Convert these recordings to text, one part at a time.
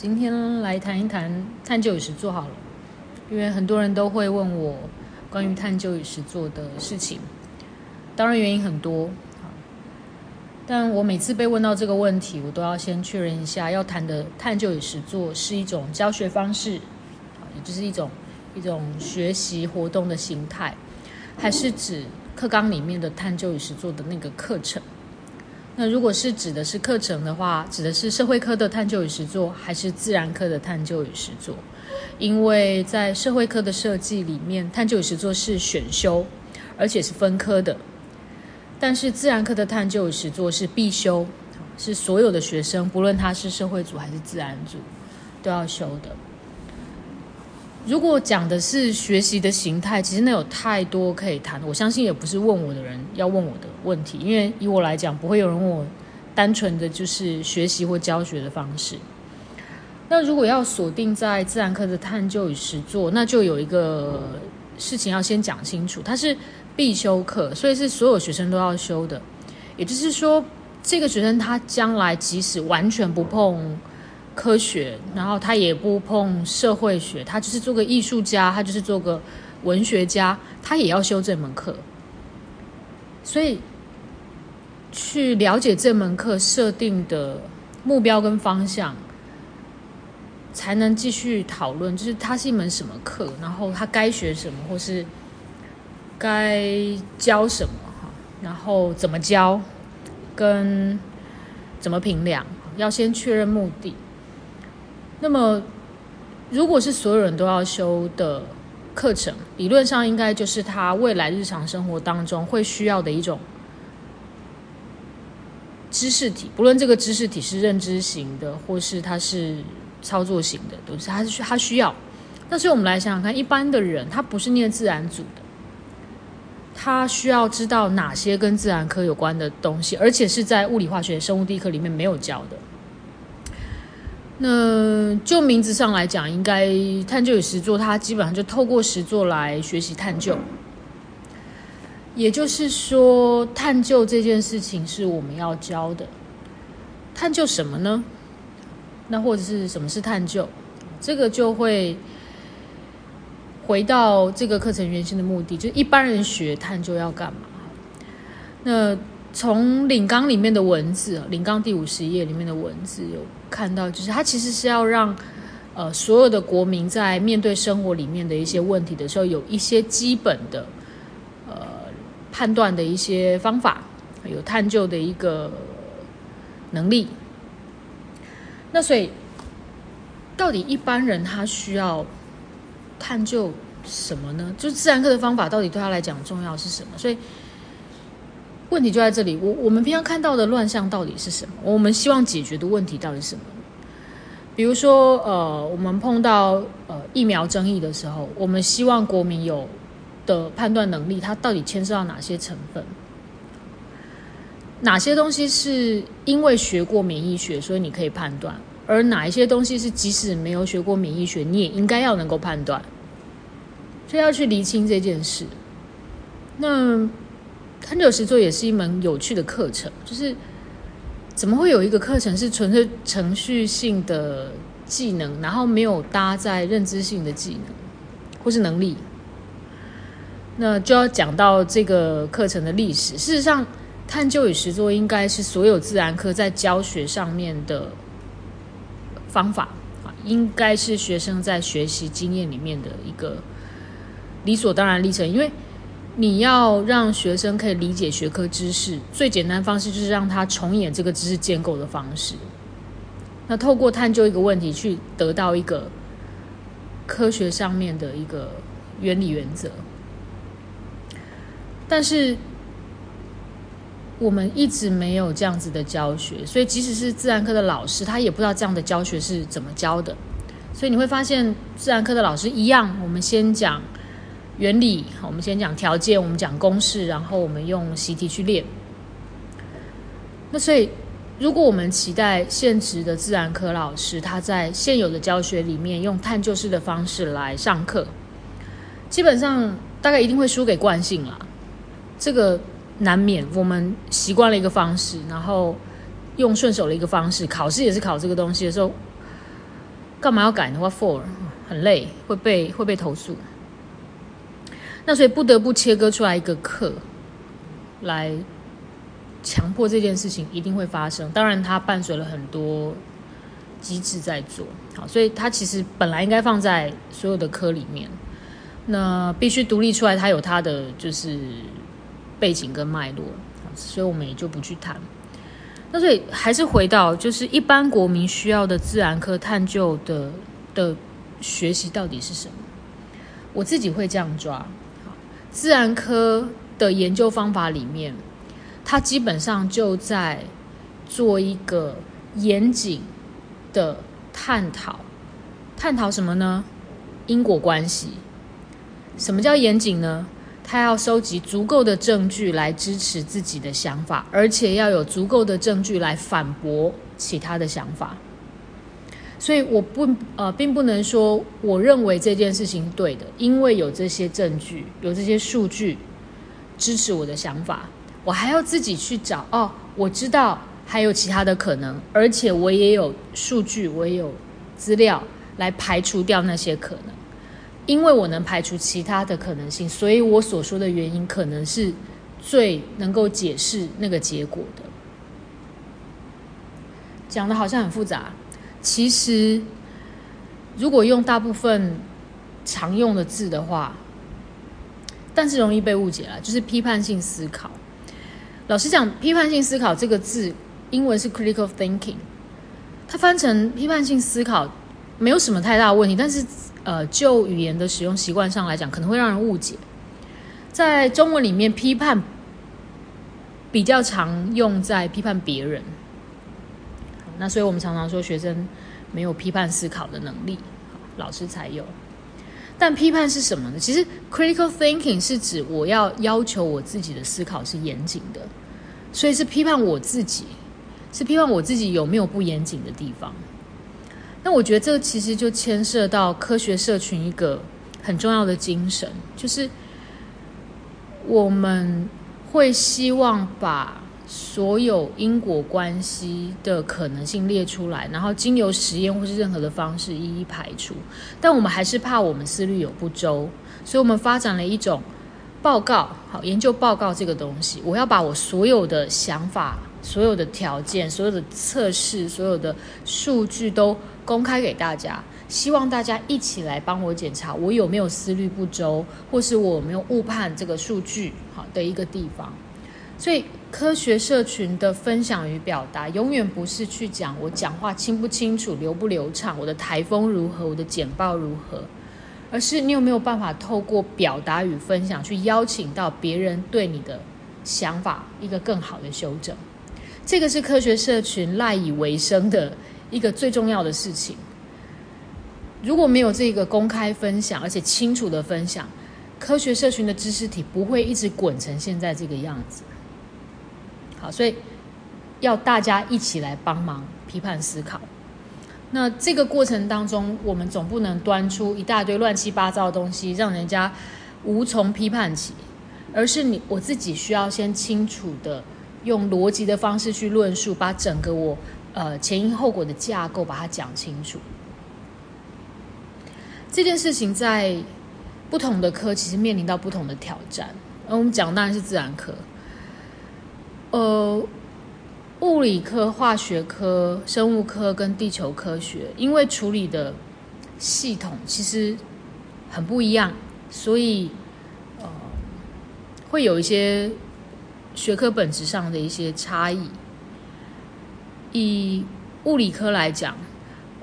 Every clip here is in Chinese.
今天来谈一谈探究与实作好了，因为很多人都会问我关于探究与实作的事情，当然原因很多，但我每次被问到这个问题，我都要先确认一下，要谈的探究与实作是一种教学方式，也就是一种一种学习活动的形态，还是指课纲里面的探究与实作的那个课程。那如果是指的是课程的话，指的是社会科的探究与实作，还是自然科的探究与实作？因为在社会科的设计里面，探究与实作是选修，而且是分科的；但是自然科的探究与实作是必修，是所有的学生，不论他是社会组还是自然组，都要修的。如果讲的是学习的形态，其实那有太多可以谈。我相信也不是问我的人要问我的问题，因为以我来讲，不会有人问我单纯的就是学习或教学的方式。那如果要锁定在自然科的探究与实作，那就有一个事情要先讲清楚，它是必修课，所以是所有学生都要修的。也就是说，这个学生他将来即使完全不碰。科学，然后他也不碰社会学，他就是做个艺术家，他就是做个文学家，他也要修这门课。所以，去了解这门课设定的目标跟方向，才能继续讨论，就是它是一门什么课，然后他该学什么，或是该教什么哈，然后怎么教，跟怎么评量，要先确认目的。那么，如果是所有人都要修的课程，理论上应该就是他未来日常生活当中会需要的一种知识体，不论这个知识体是认知型的，或是它是操作型的，都是他是他需要。那所以我们来想想看，一般的人他不是念自然组的，他需要知道哪些跟自然科有关的东西，而且是在物理、化学、生物地科里面没有教的。那就名字上来讲，应该探究与实作，它基本上就透过实作来学习探究。也就是说，探究这件事情是我们要教的。探究什么呢？那或者是什么是探究？这个就会回到这个课程原先的目的，就一般人学探究要干嘛？那。从领纲里面的文字，领纲第五十页里面的文字有看到，就是它其实是要让呃所有的国民在面对生活里面的一些问题的时候，有一些基本的呃判断的一些方法，有探究的一个能力。那所以，到底一般人他需要探究什么呢？就是自然课的方法到底对他来讲重要是什么？所以。问题就在这里，我我们平常看到的乱象到底是什么？我们希望解决的问题到底是什么？比如说，呃，我们碰到呃疫苗争议的时候，我们希望国民有的判断能力，它到底牵涉到哪些成分？哪些东西是因为学过免疫学，所以你可以判断？而哪一些东西是即使没有学过免疫学，你也应该要能够判断？所以要去厘清这件事。那。探究实作也是一门有趣的课程，就是怎么会有一个课程是纯粹程序性的技能，然后没有搭在认知性的技能或是能力？那就要讲到这个课程的历史。事实上，探究与实作应该是所有自然科在教学上面的方法啊，应该是学生在学习经验里面的一个理所当然历程，因为。你要让学生可以理解学科知识，最简单方式就是让他重演这个知识建构的方式。那透过探究一个问题，去得到一个科学上面的一个原理原则。但是我们一直没有这样子的教学，所以即使是自然科的老师，他也不知道这样的教学是怎么教的。所以你会发现，自然科的老师一样，我们先讲。原理，我们先讲条件，我们讲公式，然后我们用习题去练。那所以，如果我们期待现职的自然科老师他在现有的教学里面用探究式的方式来上课，基本上大概一定会输给惯性了。这个难免，我们习惯了一个方式，然后用顺手的一个方式，考试也是考这个东西的时候，干嘛要改呢？What for？很累，会被会被投诉。那所以不得不切割出来一个课，来强迫这件事情一定会发生。当然，它伴随了很多机制在做。好，所以它其实本来应该放在所有的科里面，那必须独立出来，它有它的就是背景跟脉络。所以我们也就不去谈。那所以还是回到，就是一般国民需要的自然科探究的的。学习到底是什么？我自己会这样抓。自然科的研究方法里面，它基本上就在做一个严谨的探讨。探讨什么呢？因果关系。什么叫严谨呢？他要收集足够的证据来支持自己的想法，而且要有足够的证据来反驳其他的想法。所以我不呃，并不能说我认为这件事情对的，因为有这些证据，有这些数据支持我的想法，我还要自己去找哦。我知道还有其他的可能，而且我也有数据，我也有资料来排除掉那些可能。因为我能排除其他的可能性，所以我所说的原因可能是最能够解释那个结果的。讲的好像很复杂。其实，如果用大部分常用的字的话，但是容易被误解了，就是批判性思考。老实讲，批判性思考这个字，英文是 critical thinking，它翻成批判性思考没有什么太大问题，但是呃，就语言的使用习惯上来讲，可能会让人误解。在中文里面，批判比较常用在批判别人。那所以，我们常常说学生没有批判思考的能力，老师才有。但批判是什么呢？其实，critical thinking 是指我要要求我自己的思考是严谨的，所以是批判我自己，是批判我自己有没有不严谨的地方。那我觉得这其实就牵涉到科学社群一个很重要的精神，就是我们会希望把。所有因果关系的可能性列出来，然后经由实验或是任何的方式一一排除。但我们还是怕我们思虑有不周，所以我们发展了一种报告，好研究报告这个东西。我要把我所有的想法、所有的条件、所有的测试、所有的数据都公开给大家，希望大家一起来帮我检查我有没有思虑不周，或是我没有误判这个数据好的一个地方。所以。科学社群的分享与表达，永远不是去讲我讲话清不清楚、流不流畅，我的台风如何，我的简报如何，而是你有没有办法透过表达与分享，去邀请到别人对你的想法一个更好的修正。这个是科学社群赖以为生的一个最重要的事情。如果没有这个公开分享，而且清楚的分享，科学社群的知识体不会一直滚成现在这个样子。好，所以要大家一起来帮忙批判思考。那这个过程当中，我们总不能端出一大堆乱七八糟的东西，让人家无从批判起，而是你我自己需要先清楚的用逻辑的方式去论述，把整个我呃前因后果的架构把它讲清楚。这件事情在不同的科其实面临到不同的挑战，而我们讲当然是自然科。呃，物理科、化学科、生物科跟地球科学，因为处理的系统其实很不一样，所以呃，会有一些学科本质上的一些差异。以物理科来讲，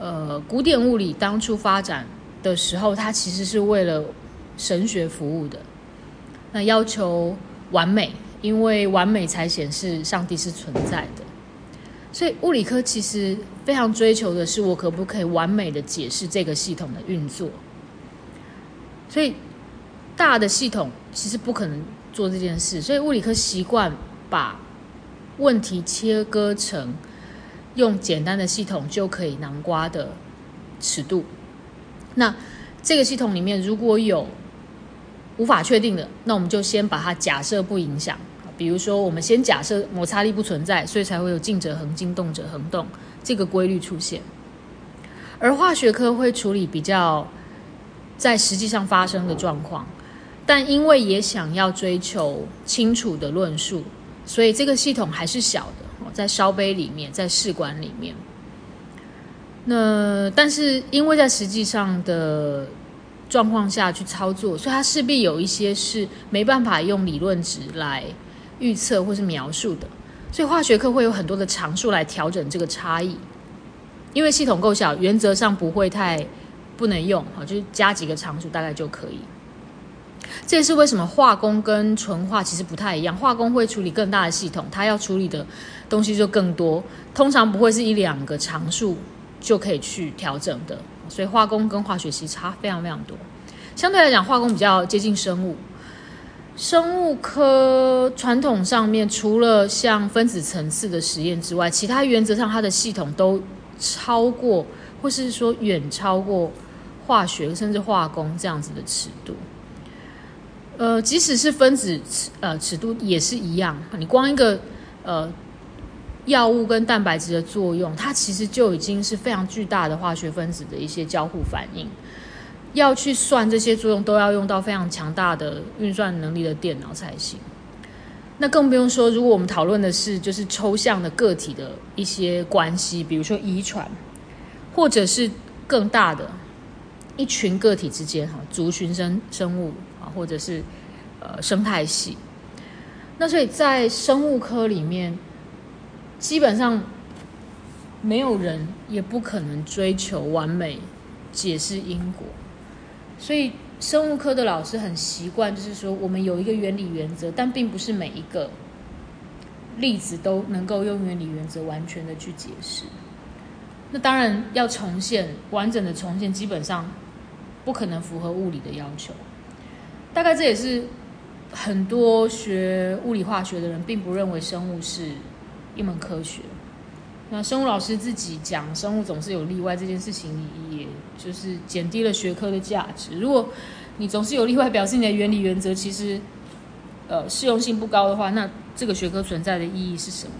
呃，古典物理当初发展的时候，它其实是为了神学服务的，那要求完美。因为完美才显示上帝是存在的，所以物理科其实非常追求的是我可不可以完美的解释这个系统的运作。所以大的系统其实不可能做这件事，所以物理科习惯把问题切割成用简单的系统就可以囊瓜的尺度。那这个系统里面如果有无法确定的，那我们就先把它假设不影响。比如说，我们先假设摩擦力不存在，所以才会有静者恒静，动者恒动这个规律出现。而化学科会处理比较在实际上发生的状况，但因为也想要追求清楚的论述，所以这个系统还是小的，在烧杯里面，在试管里面。那但是因为在实际上的状况下去操作，所以它势必有一些是没办法用理论值来预测或是描述的，所以化学课会有很多的常数来调整这个差异。因为系统够小，原则上不会太不能用啊，就是加几个常数大概就可以。这也是为什么化工跟纯化其实不太一样，化工会处理更大的系统，它要处理的东西就更多，通常不会是一两个常数就可以去调整的。所以化工跟化学其实差非常非常多。相对来讲，化工比较接近生物。生物科传统上面除了像分子层次的实验之外，其他原则上它的系统都。超过，或是说远超过化学甚至化工这样子的尺度，呃，即使是分子尺呃尺度也是一样。你光一个呃药物跟蛋白质的作用，它其实就已经是非常巨大的化学分子的一些交互反应。要去算这些作用，都要用到非常强大的运算能力的电脑才行。那更不用说，如果我们讨论的是就是抽象的个体的一些关系，比如说遗传，或者是更大的一群个体之间哈，族群生生物啊，或者是呃生态系。那所以在生物科里面，基本上没有人也不可能追求完美解释因果，所以。生物科的老师很习惯，就是说我们有一个原理原则，但并不是每一个例子都能够用原理原则完全的去解释。那当然要重现完整的重现，基本上不可能符合物理的要求。大概这也是很多学物理化学的人并不认为生物是一门科学。那生物老师自己讲，生物总是有例外这件事情，也就是减低了学科的价值。如果你总是有例外，表示你的原理原则其实，呃，适用性不高的话，那这个学科存在的意义是什么？